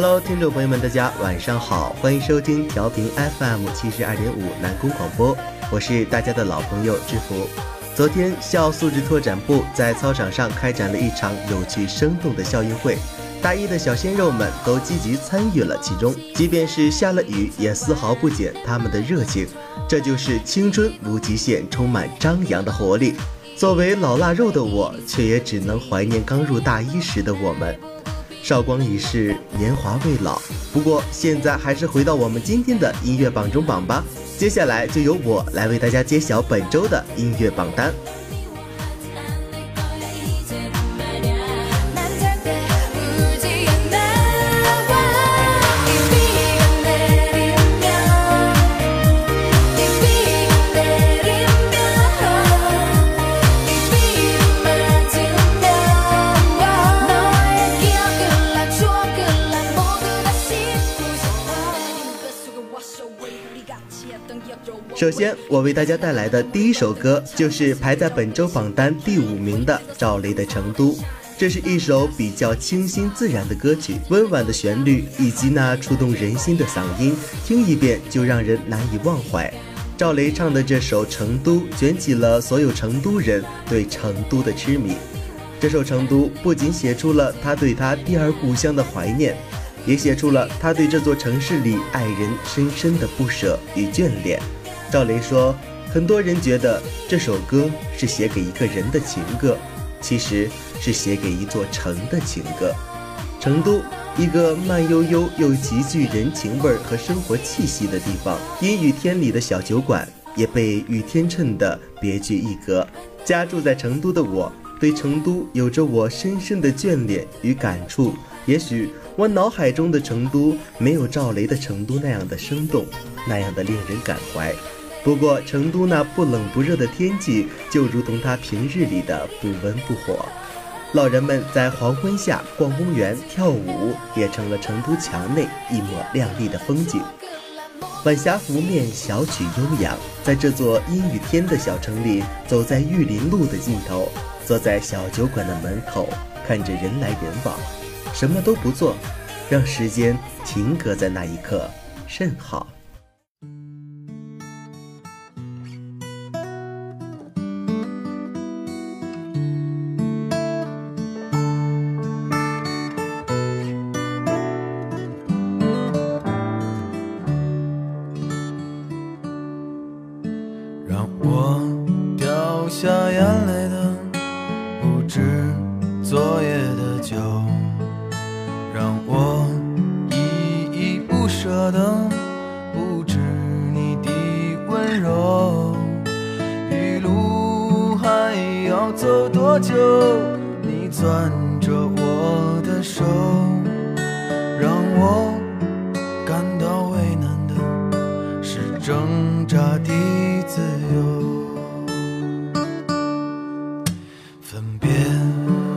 Hello，听众朋友们，大家晚上好，欢迎收听调频 FM 七十二点五南宫广播，我是大家的老朋友志福。昨天校素质拓展部在操场上开展了一场有趣生动的校运会，大一的小鲜肉们都积极参与了其中，即便是下了雨，也丝毫不减他们的热情。这就是青春无极限，充满张扬的活力。作为老腊肉的我，却也只能怀念刚入大一时的我们。韶光已逝，年华未老。不过，现在还是回到我们今天的音乐榜中榜吧。接下来就由我来为大家揭晓本周的音乐榜单。首先，我为大家带来的第一首歌就是排在本周榜单第五名的赵雷的《成都》。这是一首比较清新自然的歌曲，温婉的旋律以及那触动人心的嗓音，听一遍就让人难以忘怀。赵雷唱的这首《成都》，卷起了所有成都人对成都的痴迷。这首《成都》不仅写出了他对他第二故乡的怀念，也写出了他对这座城市里爱人深深的不舍与眷恋。赵雷说：“很多人觉得这首歌是写给一个人的情歌，其实是写给一座城的情歌。成都，一个慢悠悠又极具人情味和生活气息的地方。阴雨天里的小酒馆也被雨天衬得别具一格。家住在成都的我，对成都有着我深深的眷恋与感触。也许我脑海中的成都没有赵雷的成都那样的生动，那样的令人感怀。”不过，成都那不冷不热的天气，就如同它平日里的不温不火。老人们在黄昏下逛公园、跳舞，也成了成都墙内一抹亮丽的风景。晚霞拂面，小曲悠扬，在这座阴雨天的小城里，走在玉林路的尽头，坐在小酒馆的门口，看着人来人往，什么都不做，让时间停格在那一刻，甚好。挣扎的自由，分别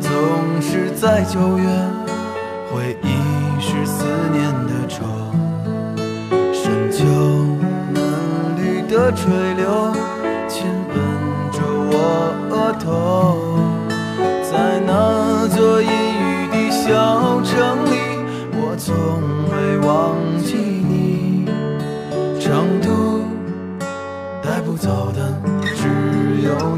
总是在九月，回忆是思念的愁。深秋，嫩绿的垂柳亲吻着我额头。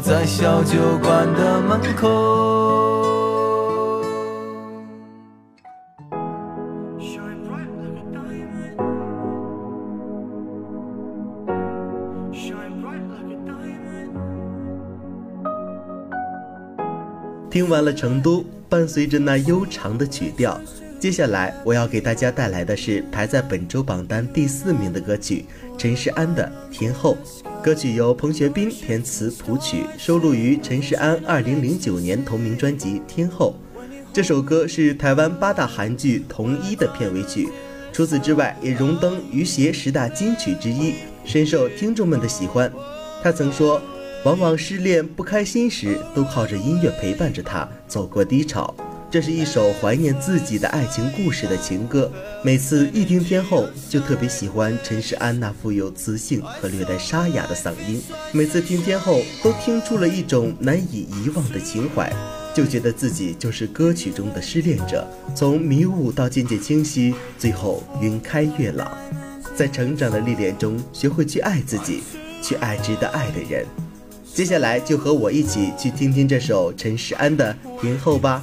在小酒馆的门口。听完了成都，伴随着那悠长的曲调，接下来我要给大家带来的是排在本周榜单第四名的歌曲陈势安的《天后》。歌曲由彭学斌填词谱曲，收录于陈势安2009年同名专辑《天后》。这首歌是台湾八大韩剧《同一》的片尾曲，除此之外也荣登余协十大金曲之一，深受听众们的喜欢。他曾说：“往往失恋不开心时，都靠着音乐陪伴着他走过低潮。”这是一首怀念自己的爱情故事的情歌。每次一听天后，就特别喜欢陈势安那富有磁性和略带沙哑的嗓音。每次听天后，都听出了一种难以遗忘的情怀。就觉得自己就是歌曲中的失恋者，从迷雾到渐渐清晰，最后云开月朗，在成长的历练中，学会去爱自己，去爱值得爱的人。接下来就和我一起去听听这首陈势安的《天后》吧。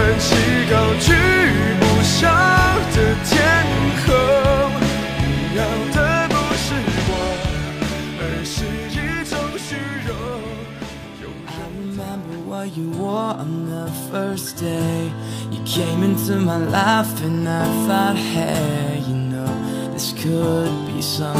高居不下的天后。你要的不是我，而是一种虚荣。I remember what you wore on the first day. You came into my life, and I thought, hey, you know, this could be something.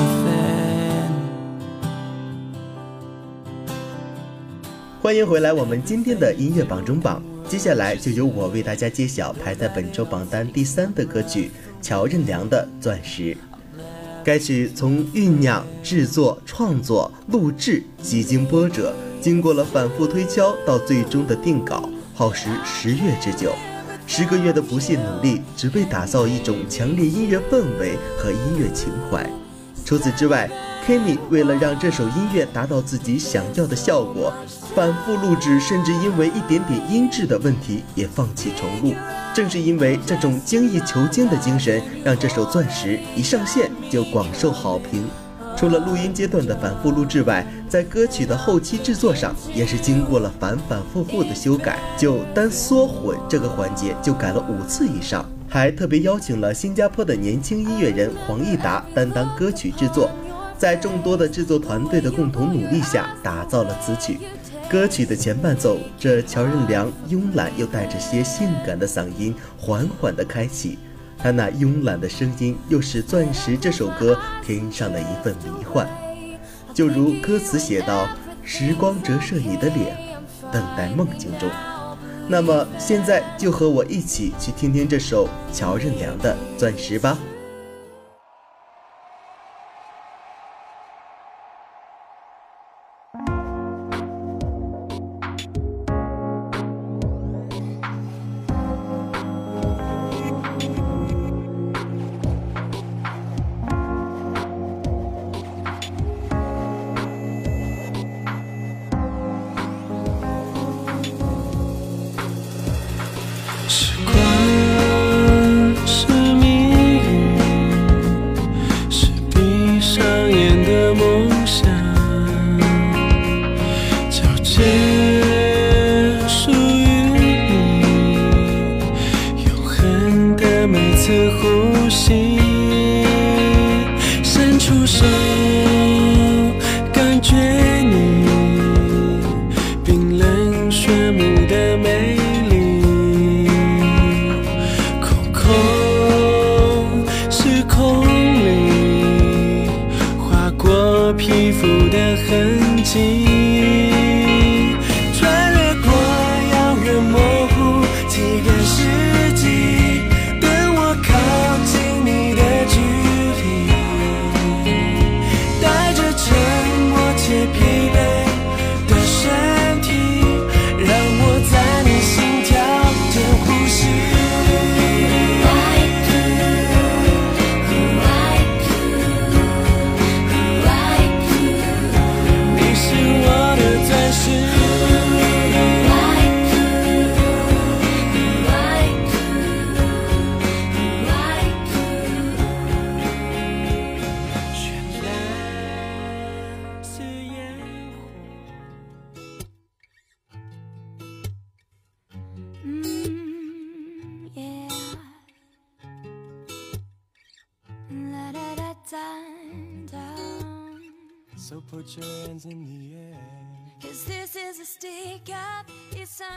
欢迎回来，我们今天的音乐榜中榜。接下来就由我为大家揭晓排在本周榜单第三的歌曲乔任梁的《钻石》。该曲从酝酿、制作、创作、录制几经波折，经过了反复推敲，到最终的定稿，耗时十月之久。十个月的不懈努力，只为打造一种强烈音乐氛围和音乐情怀。除此之外，Kimi 为了让这首音乐达到自己想要的效果，反复录制，甚至因为一点点音质的问题也放弃重录。正是因为这种精益求精的精神，让这首《钻石》一上线就广受好评。除了录音阶段的反复录制外，在歌曲的后期制作上，也是经过了反反复复的修改，就单缩混这个环节就改了五次以上，还特别邀请了新加坡的年轻音乐人黄义达担当歌曲制作，在众多的制作团队的共同努力下，打造了此曲。歌曲的前伴奏，这乔任梁慵懒又带着些性感的嗓音缓缓地开启。他那慵懒的声音，又使《钻石》这首歌添上了一份迷幻。就如歌词写道：“时光折射你的脸，等待梦境中。”那么现在就和我一起去听听这首乔任梁的《钻石》吧。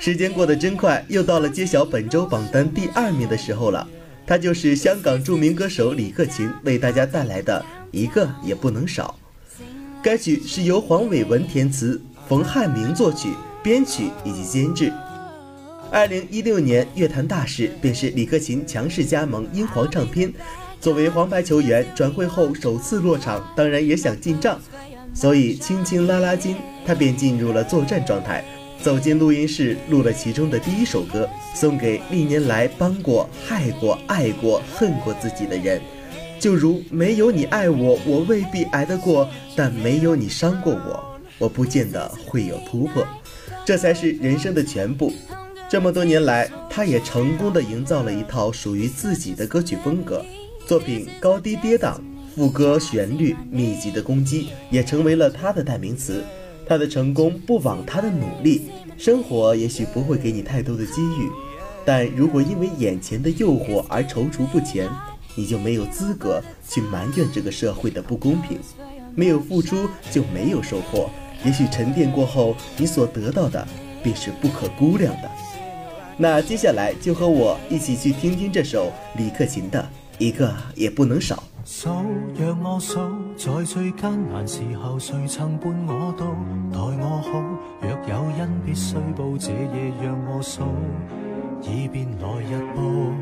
时间过得真快，又到了揭晓本周榜单第二名的时候了。他就是香港著名歌手李克勤为大家带来的一个也不能少。该曲是由黄伟文填词，冯汉明作曲、编曲以及监制。二零一六年乐坛大事便是李克勤强势加盟英皇唱片，作为黄牌球员转会后首次落场，当然也想进账，所以轻轻拉拉筋，他便进入了作战状态。走进录音室，录了其中的第一首歌，送给历年来帮过、害过、爱过、恨过自己的人。就如没有你爱我，我未必挨得过；但没有你伤过我，我不见得会有突破。这才是人生的全部。这么多年来，他也成功的营造了一套属于自己的歌曲风格，作品高低跌宕，副歌旋律密集的攻击，也成为了他的代名词。他的成功不枉他的努力，生活也许不会给你太多的机遇，但如果因为眼前的诱惑而踌躇不前，你就没有资格去埋怨这个社会的不公平。没有付出就没有收获，也许沉淀过后，你所得到的便是不可估量的。那接下来就和我一起去听听这首李克勤的《一个也不能少》。數讓我數，在最艱難時候，誰曾伴我到，待我好。若有恩必須報，這夜讓我數，以便來日報。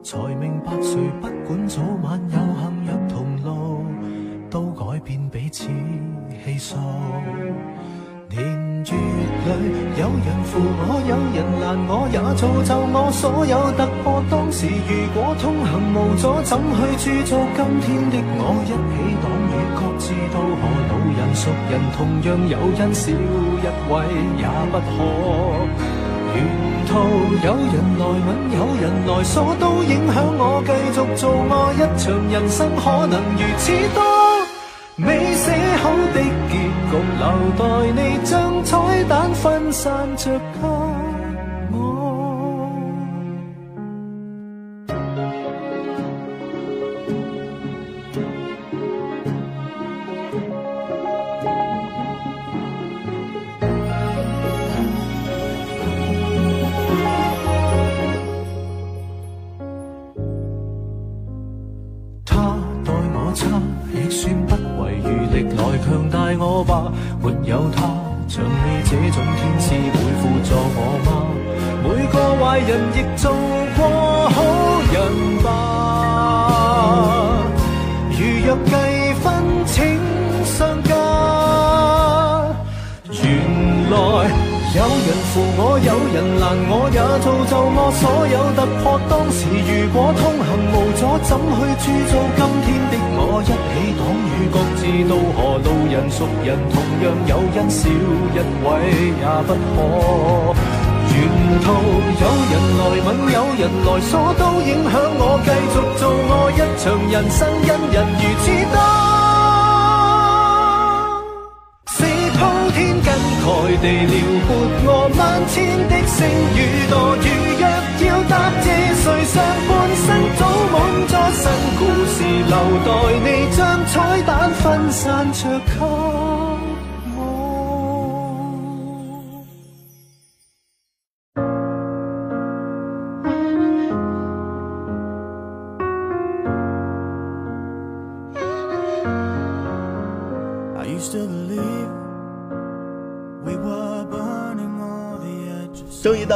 才明白誰不管早晚有幸若同路，都改變彼此氣數。有人扶我，有人拦我，也造就我所有突破。当时如果通行无阻，怎去铸造今天的我？一起挡雨，各自渡河，老人熟人同样有恩，少一位也不可。沿途有人来吻，有人来锁，都影响我继续做我一场人生，可能如此多。未写好的结局，留待你將彩蛋分散着我，有人拦我，也造就我所有突破。当时如果通行无阻，怎去铸造今天的我？一起挡雨，各自渡河，路人熟人同样有恩，少一位也不可。沿途有人来吻，有人来锁，都影响我继续做我一场人生，因人如此多。是铺天跟盖地了万千的星與墮，如若要答谢谁上半生早满咗新故事，留待你将彩蛋分散着给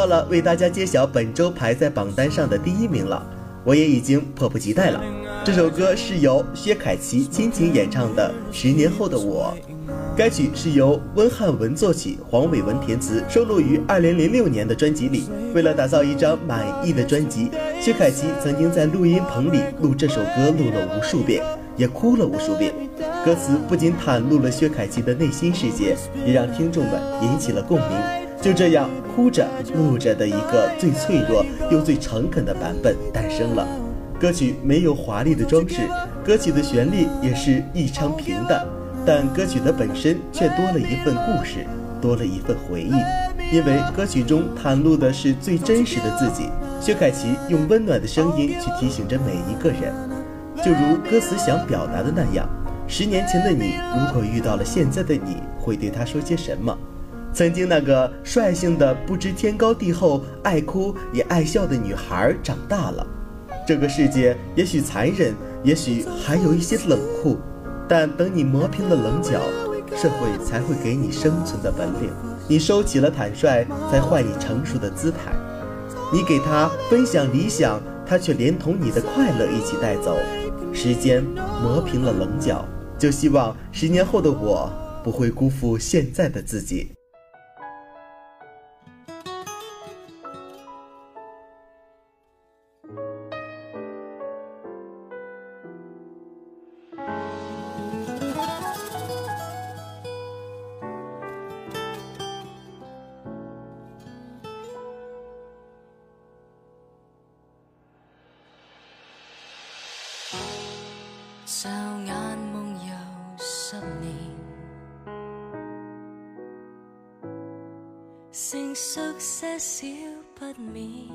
到了为大家揭晓本周排在榜单上的第一名了，我也已经迫不及待了。这首歌是由薛凯琪亲情演唱的《十年后的我》，该曲是由温汉文作曲，黄伟文填词，收录于2006年的专辑里。为了打造一张满意的专辑，薛凯琪曾经在录音棚里录这首歌录了无数遍，也哭了无数遍。歌词不仅袒露了薛凯琪的内心世界，也让听众们引起了共鸣。就这样，哭着录着的一个最脆弱又最诚恳的版本诞生了。歌曲没有华丽的装饰，歌曲的旋律也是异常平淡，但歌曲的本身却多了一份故事，多了一份回忆。因为歌曲中袒露的是最真实的自己，薛凯琪用温暖的声音去提醒着每一个人。就如歌词想表达的那样，十年前的你，如果遇到了现在的你，会对他说些什么？曾经那个率性的不知天高地厚、爱哭也爱笑的女孩长大了。这个世界也许残忍，也许还有一些冷酷，但等你磨平了棱角，社会才会给你生存的本领。你收起了坦率，才换你成熟的姿态。你给他分享理想，他却连同你的快乐一起带走。时间磨平了棱角，就希望十年后的我不会辜负现在的自己。年，成熟些少不免，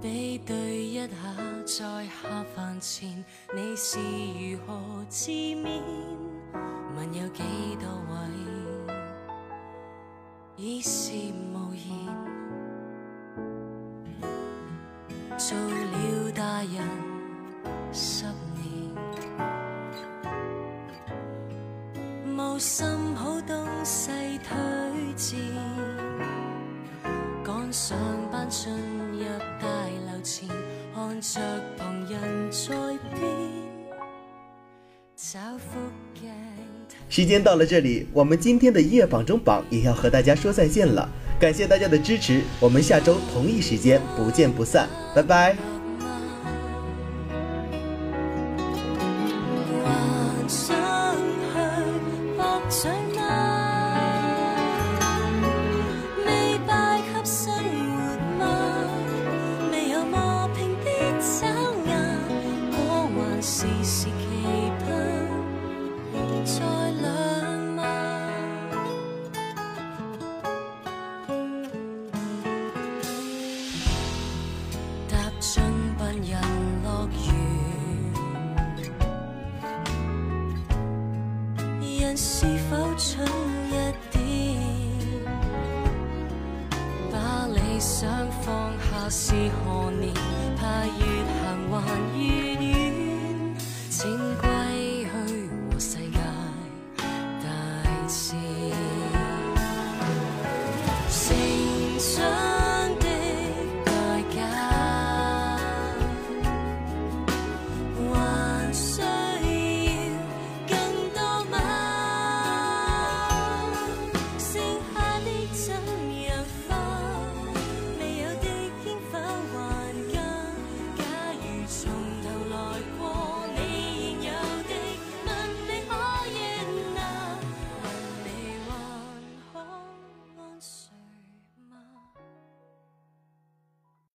比对一下在下饭前，你是如何自勉？问有几多位已是赶上班进入大楼前，看着旁人在变，找副镜。时间到了这里，我们今天的音乐榜中榜也要和大家说再见了。感谢大家的支持，我们下周同一时间不见不散，拜拜。可还